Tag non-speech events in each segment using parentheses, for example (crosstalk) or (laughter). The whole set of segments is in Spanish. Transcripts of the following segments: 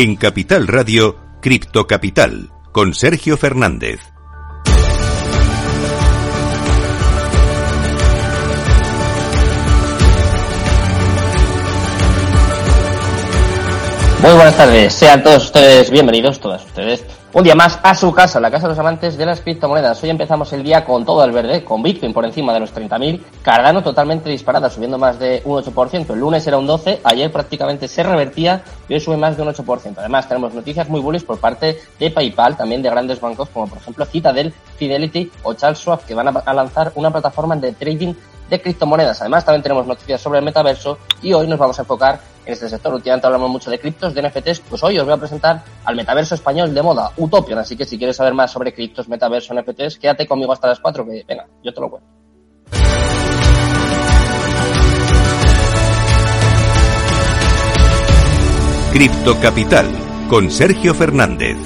En Capital Radio, Cripto Capital, con Sergio Fernández. Muy buenas tardes, sean todos ustedes bienvenidos, todas ustedes, un día más a su casa, la casa de los amantes de las criptomonedas. Hoy empezamos el día con todo el verde, con Bitcoin por encima de los 30.000, Cardano totalmente disparada, subiendo más de un 8%. El lunes era un 12%, ayer prácticamente se revertía y hoy sube más de un 8%. Además, tenemos noticias muy bullish por parte de PayPal, también de grandes bancos como por ejemplo Citadel, Fidelity o Charles Schwab, que van a lanzar una plataforma de trading de criptomonedas. Además, también tenemos noticias sobre el metaverso y hoy nos vamos a enfocar en este sector. Últimamente hablamos mucho de criptos, de NFTs, pues hoy os voy a presentar al metaverso español de moda, Utopian. Así que si quieres saber más sobre criptos, metaverso, NFTs, quédate conmigo hasta las 4, que venga, yo te lo cuento. Cripto Capital con Sergio Fernández.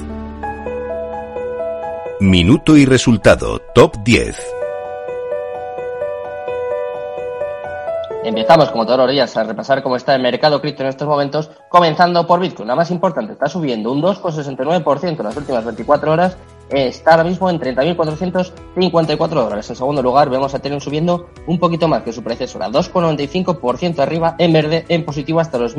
Minuto y resultado top 10. Empezamos, como todos los días, a repasar cómo está el mercado cripto en estos momentos, comenzando por Bitcoin. La más importante, está subiendo un 2,69% en las últimas 24 horas, está ahora mismo en 30.454 dólares. En segundo lugar, vemos a Ethereum subiendo un poquito más que su predecesora, 2,95% arriba, en verde, en positivo hasta los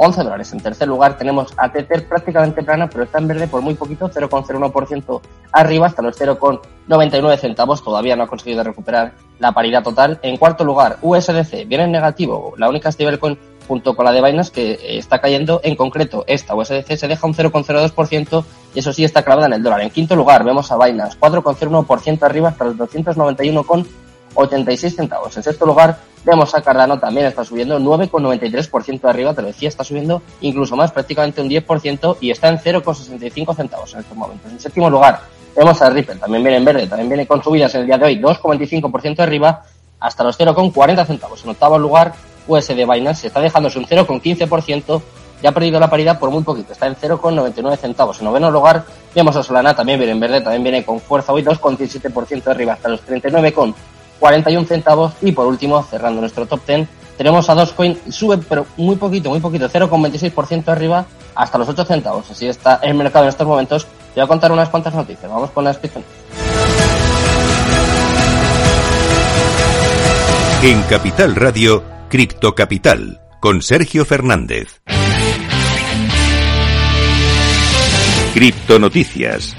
1.811 dólares. En tercer lugar, tenemos a Tether prácticamente plana, pero está en verde por muy poquito, 0,01% arriba hasta los 0,99 centavos. Todavía no ha conseguido recuperar la paridad total. En cuarto lugar, USDC viene en negativo, la única stablecoin junto con la de Binance que eh, está cayendo. En concreto, esta USDC se deja un 0,02% y eso sí está clavada en el dólar. En quinto lugar, vemos a Binance 4,01% arriba hasta los 291,86 centavos. En sexto lugar, vemos a Cardano también está subiendo 9,93% arriba, te lo decía, está subiendo incluso más, prácticamente un 10% y está en 0,65 centavos en estos momentos. En séptimo lugar, Vemos a Ripple, también viene en verde, también viene con subidas en el día de hoy, 2,25% arriba hasta los 0,40 centavos. En octavo lugar, USD Binance está dejándose un 0,15%, ya ha perdido la paridad por muy poquito, está en 0,99 centavos. En noveno lugar, vemos a Solana, también viene en verde, también viene con fuerza hoy, 2,17% arriba hasta los 39,41 centavos. Y por último, cerrando nuestro top 10, tenemos a Dogecoin, sube pero muy poquito, muy poquito, 0,26% arriba hasta los 8 centavos. Así está el mercado en estos momentos te voy a contar unas cuantas noticias. Vamos con las descripción. En Capital Radio, Cripto Capital, con Sergio Fernández. Cripto Noticias.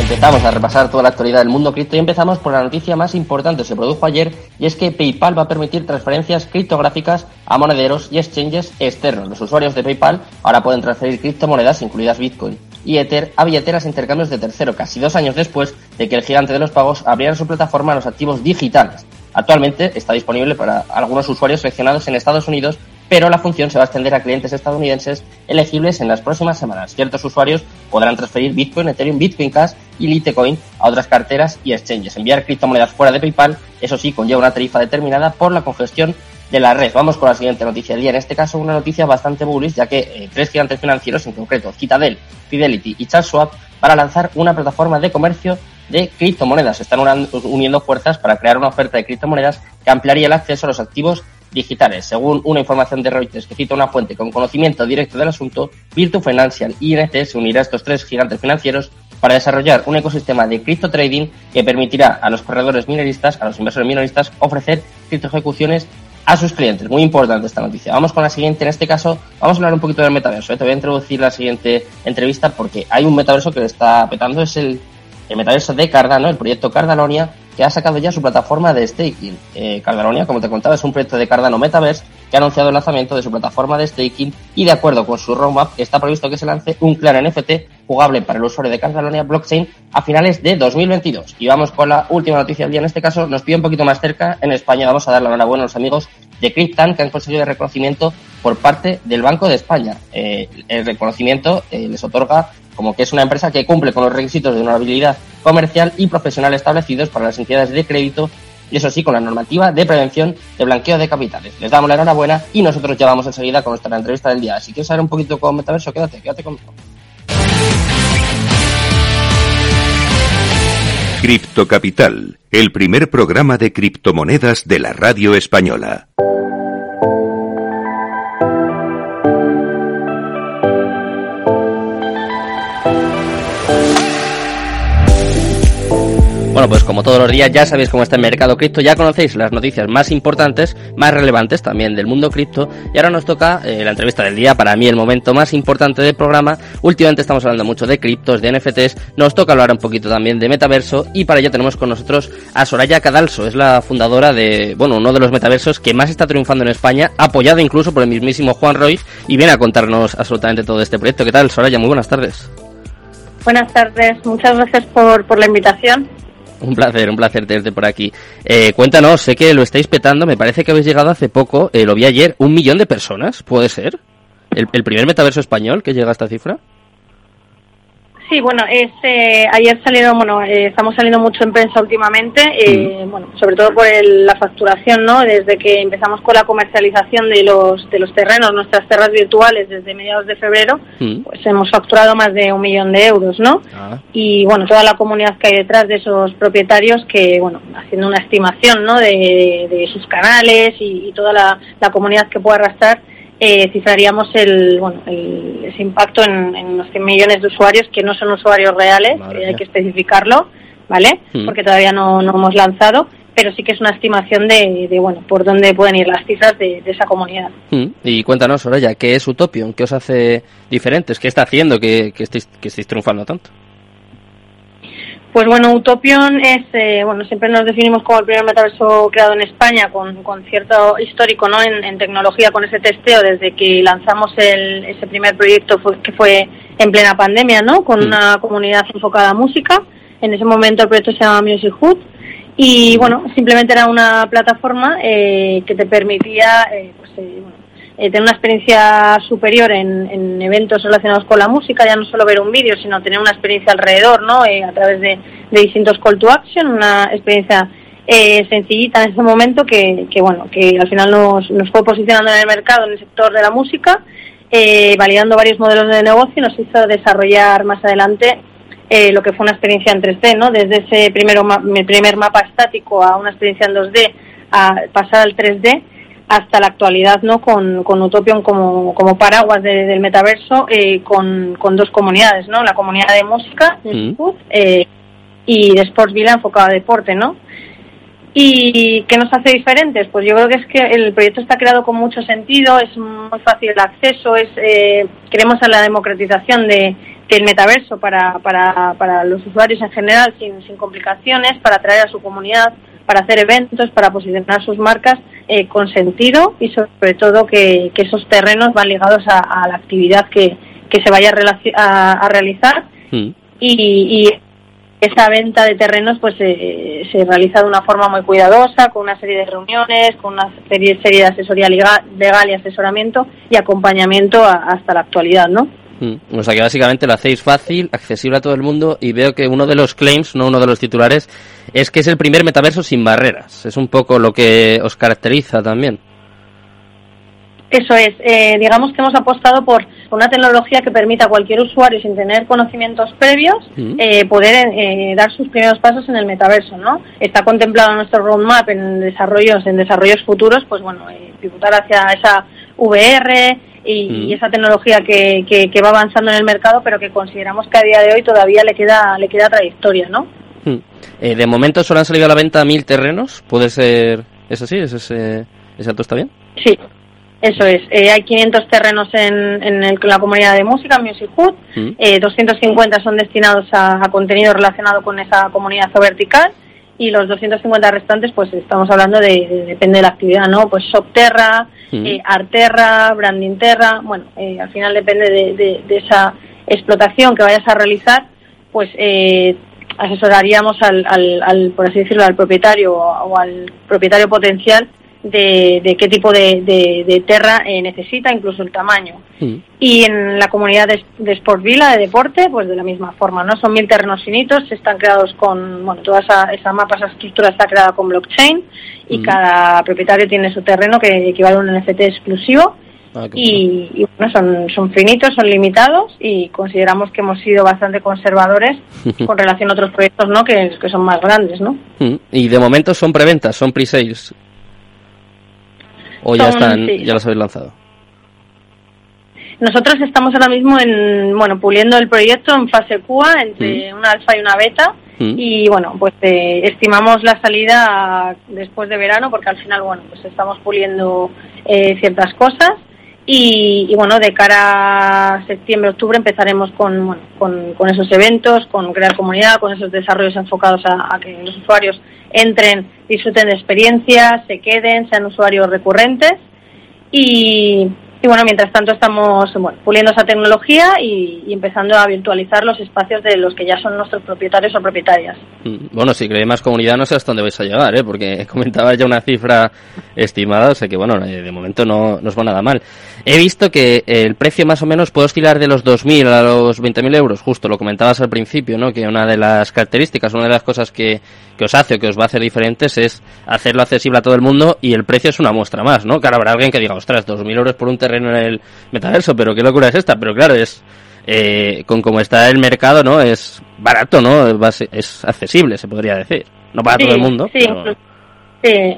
Empezamos a repasar toda la actualidad del mundo cripto y empezamos por la noticia más importante, se produjo ayer, y es que PayPal va a permitir transferencias criptográficas a monederos y exchanges externos. Los usuarios de PayPal ahora pueden transferir criptomonedas, incluidas Bitcoin y Ether, a billeteras e intercambios de tercero, casi dos años después de que el gigante de los pagos abriera su plataforma a los activos digitales. Actualmente está disponible para algunos usuarios seleccionados en Estados Unidos pero la función se va a extender a clientes estadounidenses elegibles en las próximas semanas. Ciertos usuarios podrán transferir Bitcoin, Ethereum, Bitcoin Cash y Litecoin a otras carteras y exchanges. Enviar criptomonedas fuera de PayPal, eso sí, conlleva una tarifa determinada por la congestión de la red. Vamos con la siguiente noticia del día. En este caso, una noticia bastante bullish, ya que eh, tres gigantes financieros, en concreto Citadel, Fidelity y Charles Schwab, para lanzar una plataforma de comercio de criptomonedas. Están uniendo fuerzas para crear una oferta de criptomonedas que ampliaría el acceso a los activos digitales. Según una información de Reuters que cita una fuente con conocimiento directo del asunto, Virtu Financial y INC se unirá a estos tres gigantes financieros para desarrollar un ecosistema de cripto trading que permitirá a los corredores minoristas, a los inversores minoristas, ofrecer cripto ejecuciones a sus clientes. Muy importante esta noticia. Vamos con la siguiente. En este caso, vamos a hablar un poquito del metaverso. ¿eh? Te voy a introducir la siguiente entrevista porque hay un metaverso que le está petando. Es el, el metaverso de Cardano, el proyecto Cardanonia, que ha sacado ya su plataforma de staking. Eh, como te contaba, es un proyecto de Cardano Metaverse que ha anunciado el lanzamiento de su plataforma de staking y de acuerdo con su roadmap está previsto que se lance un clan NFT jugable para el usuario de Cardanonia Blockchain a finales de 2022. Y vamos con la última noticia del día. En este caso nos pide un poquito más cerca. En España vamos a dar la enhorabuena a los amigos de Cryptan que han conseguido el reconocimiento por parte del Banco de España. Eh, el reconocimiento eh, les otorga como que es una empresa que cumple con los requisitos de honorabilidad comercial y profesional establecidos para las entidades de crédito y eso sí, con la normativa de prevención de blanqueo de capitales. Les damos la enhorabuena y nosotros ya vamos enseguida con nuestra entrevista del día. Si quieres saber un poquito con Metaverso, quédate, quédate conmigo. Cripto Capital, el primer programa de criptomonedas de la radio española. Bueno, pues como todos los días ya sabéis cómo está el mercado cripto, ya conocéis las noticias más importantes, más relevantes también del mundo cripto y ahora nos toca eh, la entrevista del día, para mí el momento más importante del programa. Últimamente estamos hablando mucho de criptos, de NFTs, nos toca hablar un poquito también de metaverso y para ello tenemos con nosotros a Soraya Cadalso, es la fundadora de, bueno, uno de los metaversos que más está triunfando en España, apoyado incluso por el mismísimo Juan Roy y viene a contarnos absolutamente todo este proyecto. ¿Qué tal, Soraya? Muy buenas tardes. Buenas tardes, muchas gracias por, por la invitación. Un placer, un placer tenerte por aquí. Eh, cuéntanos, sé que lo estáis petando, me parece que habéis llegado hace poco, eh, lo vi ayer, un millón de personas, ¿puede ser? ¿El, ¿El, primer metaverso español que llega a esta cifra? Sí, bueno, es, eh, ayer salieron, bueno, eh, estamos saliendo mucho en prensa últimamente, eh, mm. bueno, sobre todo por el, la facturación, ¿no? Desde que empezamos con la comercialización de los de los terrenos, nuestras tierras virtuales, desde mediados de febrero, mm. pues hemos facturado más de un millón de euros, ¿no? Ah. Y bueno, toda la comunidad que hay detrás de esos propietarios, que bueno, haciendo una estimación, ¿no? De, de sus canales y, y toda la, la comunidad que pueda arrastrar, eh, cifraríamos el, bueno, el, ese impacto en, en, unos 100 millones de usuarios que no son usuarios reales, eh, hay que especificarlo, ¿vale? Mm. Porque todavía no, no, hemos lanzado, pero sí que es una estimación de, de bueno, por dónde pueden ir las cifras de, de esa comunidad. Mm. Y cuéntanos, Soraya, ¿qué es Utopion? ¿Qué os hace diferentes? ¿Qué está haciendo que, que, estéis, que estéis triunfando tanto? Pues bueno, Utopion es, eh, bueno, siempre nos definimos como el primer metaverso creado en España con, con cierto histórico, ¿no? En, en, tecnología, con ese testeo desde que lanzamos el, ese primer proyecto fue, que fue en plena pandemia, ¿no? Con una comunidad enfocada a música. En ese momento el proyecto se llama Music Hood y bueno, simplemente era una plataforma eh, que te permitía, eh, pues, eh, bueno, eh, tener una experiencia superior en, en, eventos relacionados con la música, ya no solo ver un vídeo, sino tener una experiencia alrededor, ¿no? Eh, a través de, distintos call to action, una experiencia eh, sencillita en ese momento que, que, bueno, que al final nos, fue posicionando en el mercado, en el sector de la música, eh, validando varios modelos de negocio y nos hizo desarrollar más adelante lo que fue una experiencia en 3D, ¿no? Desde ese primero, mi primer mapa estático a una experiencia en 2D a pasar al 3D hasta la actualidad no con, con Utopion como, como paraguas de, del metaverso eh, con, con, dos comunidades no la comunidad de música mm. eh, y de Sportsville enfocada a deporte no y qué nos hace diferentes pues yo creo que es que el proyecto está creado con mucho sentido es muy fácil el acceso es eh, queremos a la democratización de del metaverso para, para, para los usuarios en general sin, sin complicaciones para atraer a su comunidad para hacer eventos, para posicionar sus marcas eh, con sentido y sobre todo que, que esos terrenos van ligados a, a la actividad que, que se vaya a, a realizar mm. y, y, esa venta de terrenos pues eh, se realiza de una forma muy cuidadosa, con una serie de reuniones, con una serie, serie de asesoría legal, legal y asesoramiento y acompañamiento a, hasta la actualidad, ¿no? Mm. O sea que básicamente lo hacéis fácil, accesible a todo el mundo y veo que uno de los claims, no uno de los titulares, es que es el primer metaverso sin barreras. Es un poco lo que os caracteriza también. Eso es, eh, digamos que hemos apostado por una tecnología que permita a cualquier usuario sin tener conocimientos previos mm. eh, poder eh, dar sus primeros pasos en el metaverso, ¿no? Está contemplado nuestro roadmap en desarrollos en desarrollos futuros, pues bueno, eh, pivotar hacia esa VR, y, mm. y esa tecnología que, que, que, va avanzando en el mercado, pero que consideramos que a día de hoy todavía le queda, le queda trayectoria, ¿no? Mm. Eh, de momento solo han salido a la venta mil terrenos, ¿puede ser eso sí? ¿Es ese, ese dato está bien? Sí, eso es. Eh, hay 500 terrenos en, en, el, en, la comunidad de música, Music Hood, mm. eh, 250 son destinados a, a contenido relacionado con esa comunidad vertical y los 250 restantes, pues estamos hablando de, de depende de la actividad, ¿no? Pues Shopterra, mm. eh, Arterra, Branding Terra, bueno, eh, al final depende de, de, de, esa explotación que vayas a realizar, pues eh, asesoraríamos al, al, al, por así decirlo, al propietario o, o al propietario potencial de, de qué tipo de, de, de terra eh, necesita, incluso el tamaño. Mm. Y en la comunidad de, de Sport Villa, de deporte, pues de la misma forma, ¿no? Son mil terrenos finitos, están creados con, bueno, toda esa, esa mapa, esa estructura está creada con blockchain y mm. cada propietario tiene su terreno que equivale a un NFT exclusivo. Ah, y, y, bueno, son, son finitos, son limitados y consideramos que hemos sido bastante conservadores (laughs) con relación a otros proyectos, ¿no? Que, que son más grandes, ¿no? Mm. Y de momento son preventas, son pre-sales o ya están, sí. ya los habéis lanzado? Nosotros estamos ahora mismo en, bueno, puliendo el proyecto en fase QA entre mm. una alfa y una beta Mm. Y bueno, pues eh, estimamos la salida después de verano porque al final, bueno, pues estamos puliendo eh, ciertas cosas y, bueno, de cara a septiembre, octubre empezaremos con, con, esos eventos, con crear comunidad, con esos desarrollos enfocados a, a, que los usuarios entren, disfruten de experiencias, se queden, sean usuarios recurrentes. Y, y bueno, mientras tanto estamos bueno, puliendo esa tecnología y, empezando a virtualizar los espacios de los que ya son nuestros propietarios o propietarias. Mm, bueno, si creéis más comunidad no sé hasta dónde vais a llegar, ¿eh? porque (laughs) comentaba ya una cifra estimada, o sea que bueno, eh, de momento no, no os va nada mal. He visto que el precio más o menos puede oscilar de los 2.000 a los 20.000 euros, justo lo comentabas al principio, ¿no? que una de las características, una de las cosas que, que os hace o que os va a hacer diferentes es hacerlo accesible a todo el mundo y el precio es una muestra más, ¿no? Claro, habrá alguien que diga, ostras, 2.000 euros por un terreno en el metaverso, pero qué locura es esta, pero claro, es eh, con cómo está el mercado, ¿no? Es barato, ¿no? Es accesible, se podría decir. No para todo el mundo. Sí,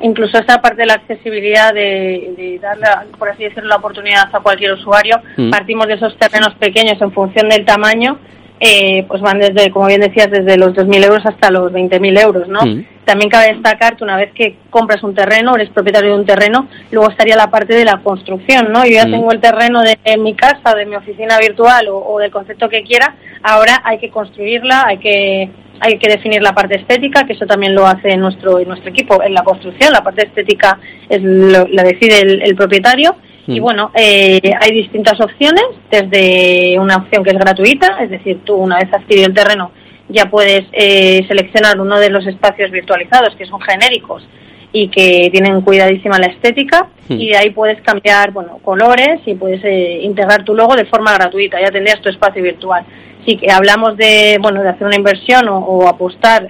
incluso, esa parte de la accesibilidad de, darle, por así decirlo, la oportunidad a cualquier usuario. Mm. Partimos de esos terrenos pequeños en función del tamaño eh, pues van desde, como bien decías, desde los 2.000 euros hasta los 20.000 euros, ¿no? Mm. También cabe destacar que una vez que compras un terreno, eres propietario de un terreno, luego estaría la parte de la construcción, ¿no? Yo ya mm. tengo el terreno de, mi casa, de mi oficina virtual o, del concepto que quiera, ahora hay que construirla, hay que hay que definir la parte estética, que eso también lo hace nuestro nuestro equipo en la construcción, la parte estética es la decide el propietario y mm. bueno, eh, hay distintas opciones, desde una opción que es gratuita, es decir, tú una vez adquirido el terreno ya puedes eh, seleccionar uno de los espacios virtualizados que son genéricos y que tienen cuidadísima la estética mm. y de ahí puedes cambiar bueno colores y puedes eh, integrar tu logo de forma gratuita ya tendrías tu espacio virtual sí que hablamos de bueno de hacer una inversión o, o apostar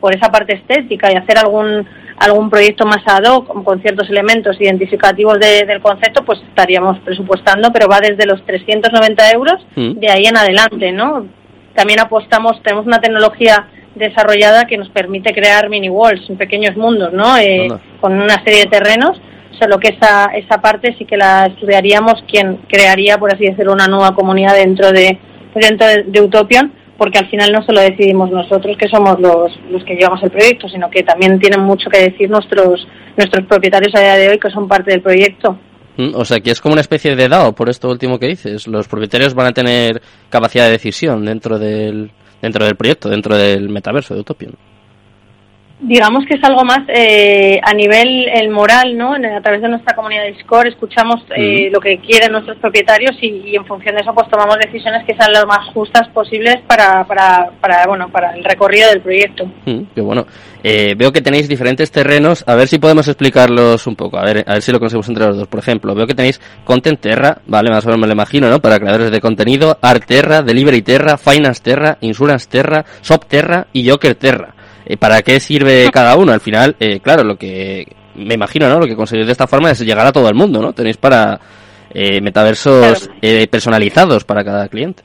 por esa parte estética y hacer algún algún proyecto más ad hoc con ciertos elementos identificativos del concepto, pues estaríamos presupuestando, pero va desde los 390 euros mm. de ahí en adelante, ¿no? También apostamos, tenemos una tecnología desarrollada que nos permite crear mini walls, pequeños mundos, ¿no? Eh, con una serie de terrenos, solo que esa, esa parte sí que la estudiaríamos quien crearía, por así decirlo, una nueva comunidad dentro de, dentro de Utopian, porque al final no solo decidimos nosotros que somos los, los que llevamos el proyecto, sino que también tienen mucho que decir nuestros, nuestros propietarios a día de hoy que son parte del proyecto. O sea, que es como una especie de DAO, por esto último que dices. Los propietarios van a tener capacidad de decisión dentro del, dentro del proyecto, dentro del metaverso de Utopian digamos que es algo más eh, a nivel el moral, ¿no? A través de nuestra comunidad de Discord escuchamos eh, lo que quieren nuestros propietarios y, en función de eso pues tomamos decisiones que sean las más justas posibles para, para, para bueno, para el recorrido del proyecto. Mm, qué bueno. Eh, veo que tenéis diferentes terrenos, a ver si podemos explicarlos un poco, a ver, a ver si lo conseguimos entre los dos. Por ejemplo, veo que tenéis Content Terra, vale, más o menos me lo imagino, ¿no? Para creadores de contenido, Art Terra, Delivery Terra, Finance Terra, Insurance Terra, Shop Terra y Joker Terra. Eh, ¿Para qué sirve cada uno? Al final, eh, claro, lo que me imagino, ¿no? Lo que conseguís de esta forma es llegar a todo el mundo, ¿no? Tenéis para eh, metaversos personalizados para cada cliente.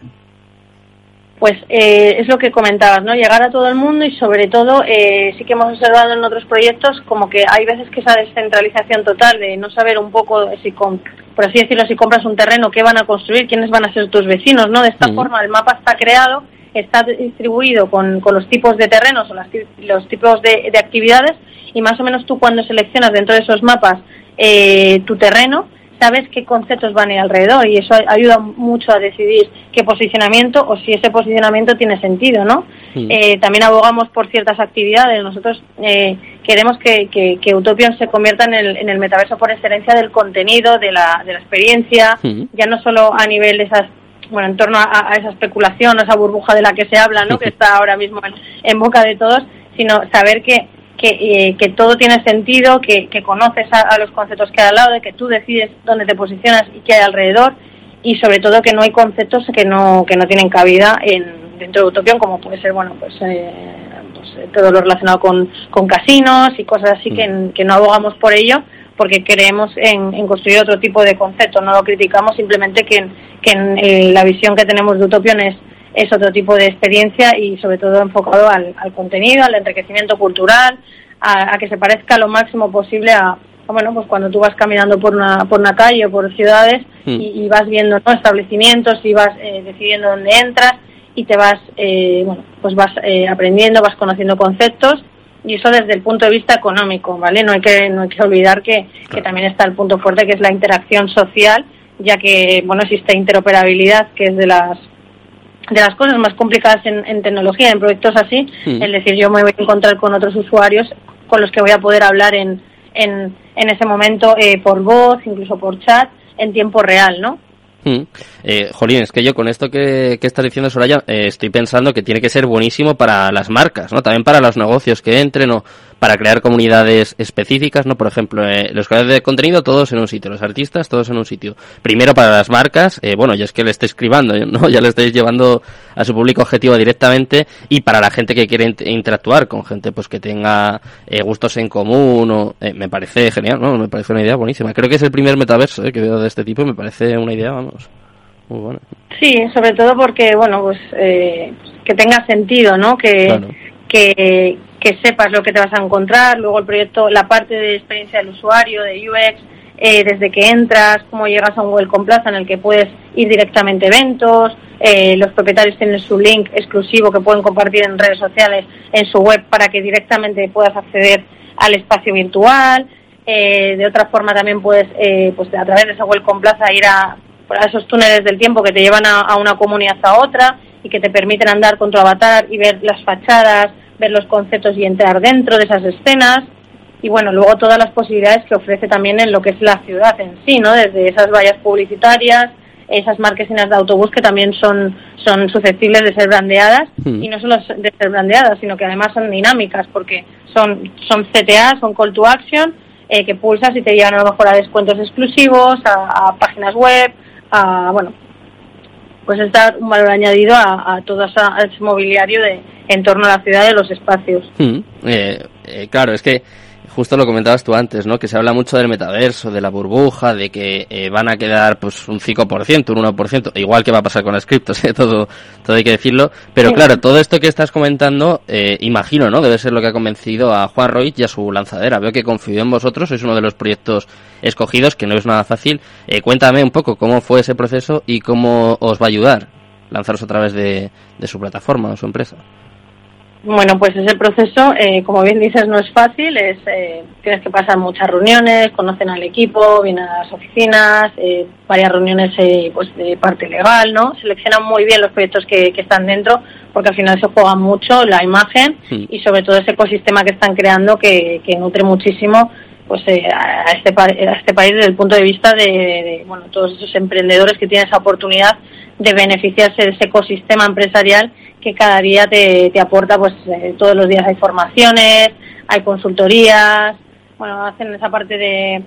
Pues es lo que comentabas, ¿no? Llegar a todo el mundo y sobre todo sí que hemos observado en otros proyectos como que hay veces que esa descentralización total de no saber un poco si con, por así decirlo, si compras un terreno, qué van a construir, quiénes van a ser tus vecinos, ¿no? De esta forma el mapa está creado está distribuido con, con los tipos de terrenos o los tipos de, de, actividades y más o menos tú cuando seleccionas dentro de esos mapas eh, tu terreno, sabes qué conceptos van a ir alrededor y eso ayuda mucho a decidir qué posicionamiento o si ese posicionamiento tiene sentido, ¿no? Eh, también abogamos por ciertas actividades. Nosotros eh, queremos que, que, Utopian se convierta en el, en el metaverso por excelencia del contenido, de la, de la experiencia, ya no solo a nivel de esas bueno, en torno a, esa especulación, a esa burbuja de la que se habla, ¿no? que (laughs) está ahora mismo en, boca de todos, sino saber que, que, eh, que todo tiene sentido, que, que conoces a, los conceptos que hay al lado, de que tú decides dónde te posicionas y qué hay alrededor, y sobre todo que no hay conceptos que no, que no tienen cabida en, dentro de Utopión, como puede ser, bueno, pues, eh, pues todo lo relacionado con, con casinos y cosas así, que, mm. que no abogamos por ello, porque creemos en, construir otro tipo de concepto, no lo criticamos, simplemente que, que en, eh, la visión que tenemos de Utopion es, es otro tipo de experiencia y sobre todo enfocado al, contenido, al enriquecimiento cultural, a, que se parezca lo máximo posible a, bueno, pues cuando tú vas caminando por una, por una calle o por ciudades hmm. y, vas viendo establecimientos y vas eh, decidiendo dónde entras y te vas, eh, bueno, pues vas eh, aprendiendo, vas conociendo conceptos y eso desde el punto de vista económico, ¿vale? No hay que, no hay que olvidar que, que también está el punto fuerte que es la interacción social, ya que, bueno, existe interoperabilidad, que es de las de las cosas más complicadas en, en tecnología, en proyectos así, es decir, yo me voy a encontrar con otros usuarios con los que voy a poder hablar en, en, en ese momento eh, por voz, incluso por chat, en tiempo real, ¿no? Mm. Eh, Jolín, es que yo con esto que, que estás diciendo, Soraya, eh, estoy pensando que tiene que ser buenísimo para las marcas, ¿no? También para los negocios que entren o para crear comunidades específicas, ¿no? Por ejemplo, eh, los creadores de contenido todos en un sitio, los artistas todos en un sitio. Primero para las marcas, eh, bueno, ya es que le estáis escribando, ¿no? (laughs) Ya le estáis llevando a su público objetivo directamente y para la gente que quiere interactuar con gente pues que tenga eh, gustos en común o eh, me parece genial, ¿no? Me parece una idea buenísima. Creo que es el primer metaverso que veo de este tipo y me parece una idea, vamos, muy buena. Sí, sobre todo porque, bueno, pues eh, que tenga sentido, ¿no? Que, claro. que, que sepas lo que te vas a encontrar, luego el proyecto, la parte de experiencia del usuario, de UX, eh, desde que entras, cómo llegas a un Welcome Plaza en el que puedes ir directamente a eventos, eh, los propietarios tienen su link exclusivo que pueden compartir en redes sociales, en su web, para que directamente puedas acceder al espacio virtual. Eh, de otra forma también puedes, eh, pues a través de ese Welcome Plaza, ir a, a esos túneles del tiempo que te llevan a, a una comunidad a otra y que te permiten andar con tu avatar y ver las fachadas, ver los conceptos y entrar dentro de esas escenas y bueno, luego todas las posibilidades que ofrece también en lo que es la ciudad en sí, ¿no? Desde esas vallas publicitarias, esas marquesinas de autobús que también son, son susceptibles de ser brandeadas mm. y no solo de ser brandeadas, sino que además son dinámicas porque son, son CTA, son call to action, eh, que pulsas y te llevan a lo mejor a descuentos exclusivos, a, a páginas web, a, bueno, pues es dar un valor añadido a, a todo ese mobiliario de, en torno a la ciudad de los espacios. Mm, eh, eh, claro, es que justo lo comentabas tú antes, ¿no? Que se habla mucho del metaverso, de la burbuja, de que eh, van a quedar pues un 5%, un 1%, igual que va a pasar con las criptos, (laughs) ¿eh? todo, todo hay que decirlo. Pero sí. claro, todo esto que estás comentando, eh, imagino, ¿no? Debe ser lo que ha convencido a Juan Roy y a su lanzadera. Veo que confío en vosotros, es uno de los proyectos escogidos, que no es nada fácil. Eh, cuéntame un poco cómo fue ese proceso y cómo os va a ayudar lanzaros a través de, de su plataforma o su empresa. Bueno, pues ese proceso, eh, como bien dices, no es fácil. Es, eh, tienes que pasar muchas reuniones, conocen al equipo, vienen a las oficinas, eh, varias reuniones eh, pues de parte legal, ¿no? Seleccionan muy bien los proyectos que, que están dentro, porque al final se juega mucho la imagen sí. y sobre todo ese ecosistema que están creando que, que nutre muchísimo pues eh, a este a este país desde el punto de vista de, de, de, bueno todos esos emprendedores que tienen esa oportunidad de beneficiarse de ese ecosistema empresarial que cada día te, te aporta, pues eh, todos los días hay formaciones, hay consultorías, bueno, hacen esa parte de,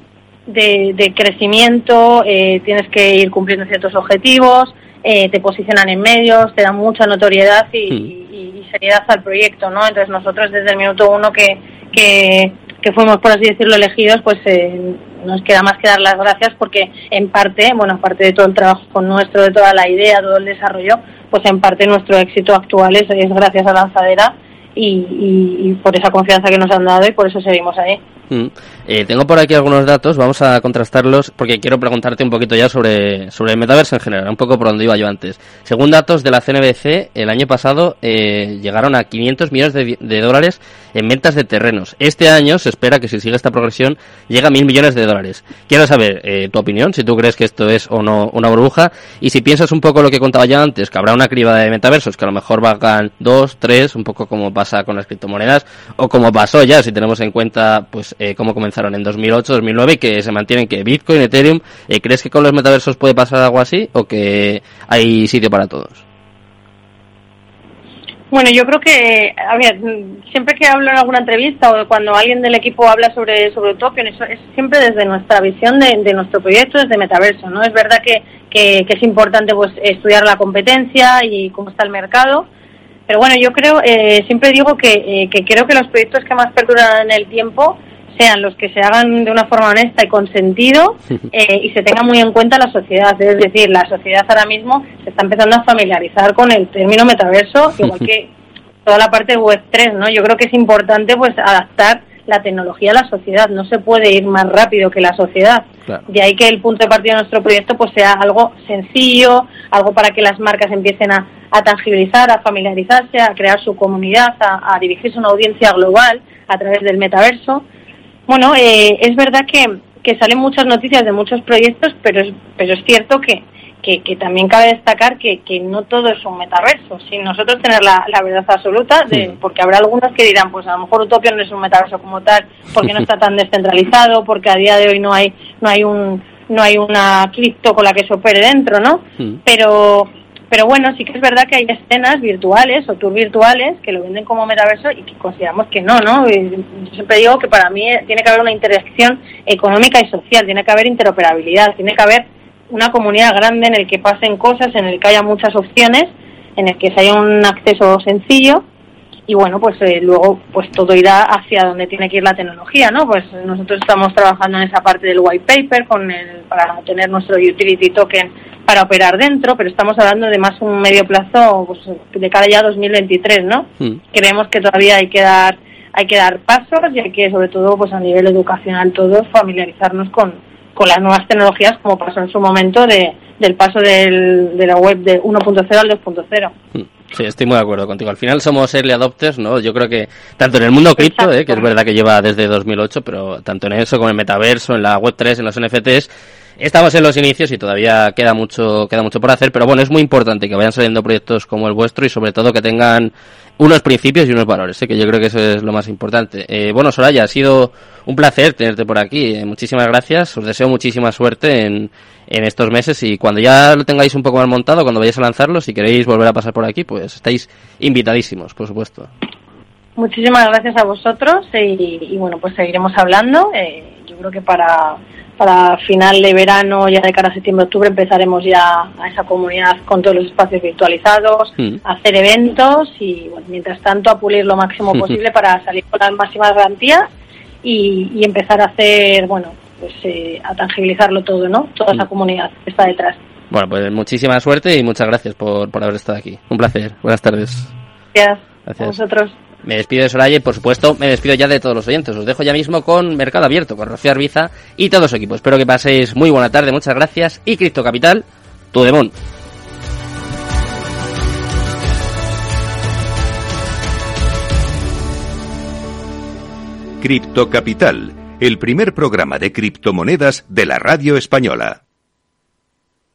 de, de crecimiento, eh, tienes que ir cumpliendo ciertos objetivos, eh, te posicionan en medios, te dan mucha notoriedad y, mm. y, y, seriedad al proyecto, ¿no? Entonces nosotros desde el minuto uno que, que, que fuimos, por así decirlo, elegidos, pues eh, nos queda más que dar las gracias porque en parte, bueno, aparte de todo el trabajo nuestro, de toda la idea, todo el desarrollo, pues en parte nuestro éxito actual es, es gracias a Lanzadera y, por esa confianza que nos han dado y por eso seguimos ahí. Mm. Eh, tengo por aquí algunos datos, vamos a contrastarlos porque quiero preguntarte un poquito ya sobre, sobre el metaverso en general, un poco por donde iba yo antes. Según datos de la CNBC, el año pasado eh, llegaron a 500 millones de, de, dólares en ventas de terrenos. Este año se espera que si sigue esta progresión llegue a mil millones de dólares. Quiero saber eh, tu opinión, si tú crees que esto es o no una burbuja y si piensas un poco lo que contaba ya antes, que habrá una criba de metaversos que a lo mejor valgan dos, tres, un poco como pasa con las criptomonedas o como pasó ya si tenemos en cuenta pues eh, cómo comenzaron en 2008, 2009, que se mantienen que Bitcoin, Ethereum, eh, ¿crees que con los metaversos puede pasar algo así o que hay sitio para todos? Bueno, yo creo que, a ver, siempre que hablo en alguna entrevista o cuando alguien del equipo habla sobre, sobre Utopion, eso es siempre desde nuestra visión de, de nuestro proyecto, desde Metaverso, ¿no? Es verdad que, que, que, es importante pues estudiar la competencia y cómo está el mercado, pero bueno, yo creo, eh, siempre digo que, eh, que creo que los proyectos que más perduran en el tiempo sean los que se hagan de una forma honesta y con sentido (laughs) eh, y se tenga muy en cuenta la sociedad. Es decir, la sociedad ahora mismo se está empezando a familiarizar con el término metaverso, (laughs) igual que toda la parte web 3, ¿no? Yo creo que es importante pues adaptar la tecnología a la sociedad, no se puede ir más rápido que la sociedad. Claro. De ahí que el punto de partida de nuestro proyecto pues sea algo sencillo, algo para que las marcas empiecen a, a tangibilizar, a familiarizarse, a crear su comunidad, a, dirigirse a una audiencia global a través del metaverso. Bueno, eh, es verdad que, que salen muchas noticias de muchos proyectos, pero es, pero es cierto que, que, también cabe destacar que, que, no todo es un metaverso, sin nosotros tener la, verdad absoluta, de, porque habrá algunos que dirán, pues a lo mejor Utopia no es un metaverso como tal, porque no está tan descentralizado, porque a día de hoy no hay, no hay un no hay una cripto con la que se opere dentro, ¿no? Pero pero bueno, sí que es verdad que hay escenas virtuales o tours virtuales que lo venden como metaverso y que consideramos que no, ¿no? Yo siempre digo que para mí tiene que haber una interacción económica y social, tiene que haber interoperabilidad, tiene que haber una comunidad grande en el que pasen cosas, en el que haya muchas opciones, en el que se haya un acceso sencillo y bueno, pues eh, luego pues todo irá hacia donde tiene que ir la tecnología, ¿no? Pues nosotros estamos trabajando en esa parte del white paper con el, para tener nuestro utility token para operar dentro, pero estamos hablando de más un medio plazo pues, de cara ya a 2023, ¿no? Mm. Creemos que todavía hay que dar hay que dar pasos y hay que sobre todo pues a nivel educacional todos familiarizarnos con, con las nuevas tecnologías como pasó en su momento de, del paso del, de la web de 1.0 al 2.0. Hmm. Sí, estoy muy de acuerdo contigo. Al final somos early adopters, ¿no? Yo creo que tanto en el mundo cripto, ¿eh? que es verdad que lleva desde 2008, pero tanto en eso como en el metaverso, en la web 3, en los NFTs, estamos en los inicios y todavía queda mucho, queda mucho por hacer, pero bueno, es muy importante que vayan saliendo proyectos como el vuestro y sobre todo que tengan unos principios y unos valores, ¿eh? que yo creo que eso es lo más importante. Eh, bueno, Soraya, ha sido un placer tenerte por aquí. Eh, muchísimas gracias. Os deseo muchísima suerte en, en estos meses y cuando ya lo tengáis un poco más montado, cuando vayáis a lanzarlo, si queréis volver a pasar por aquí, pues estáis invitadísimos, por supuesto. Muchísimas gracias a vosotros y, bueno, pues seguiremos hablando. yo creo que para para final de verano, ya de cara a septiembre-octubre, empezaremos ya a esa comunidad con todos los espacios virtualizados, mm. hacer eventos y, bueno, mientras tanto, a pulir lo máximo (laughs) posible para salir con las máximas garantías y, empezar a hacer, bueno, pues eh, a tangibilizarlo todo, ¿no? Toda esa mm. comunidad que está detrás. Bueno, pues muchísima suerte y muchas gracias por, por haber estado aquí. Un placer. Buenas tardes. Gracias. gracias. A vosotros. Me despido de Soraya y, por supuesto, me despido ya de todos los oyentes. Os dejo ya mismo con Mercado Abierto, con Rocío Arbiza y todo su equipo. Espero que paséis muy buena tarde, muchas gracias. Y Cripto Capital, tu demon. Cripto Capital, el primer programa de criptomonedas de la radio española.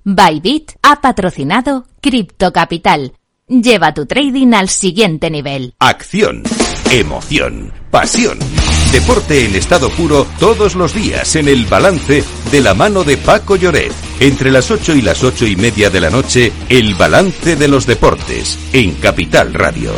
Bybit ha patrocinado Cripto Capital Lleva tu trading al siguiente nivel. Acción, emoción, pasión. Deporte en estado puro todos los días en el balance de la mano de Paco Lloret. Entre las 8 y las ocho y media de la noche, el balance de los deportes en Capital Radio.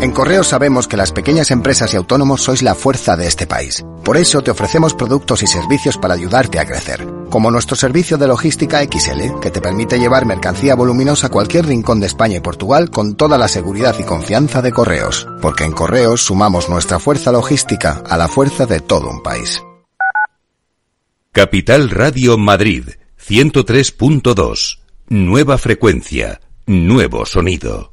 En Correos sabemos que las pequeñas empresas y autónomos sois la fuerza de este país. Por eso te ofrecemos productos y servicios para ayudarte a crecer. Como nuestro servicio de logística XL, que te permite llevar mercancía voluminosa a cualquier rincón de España y Portugal con toda la seguridad y confianza de Correos. Porque en Correos sumamos nuestra fuerza logística a la fuerza de todo un país. Capital Radio Madrid, 103.2. Nueva frecuencia, nuevo sonido.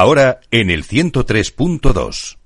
ahora en el 103.2.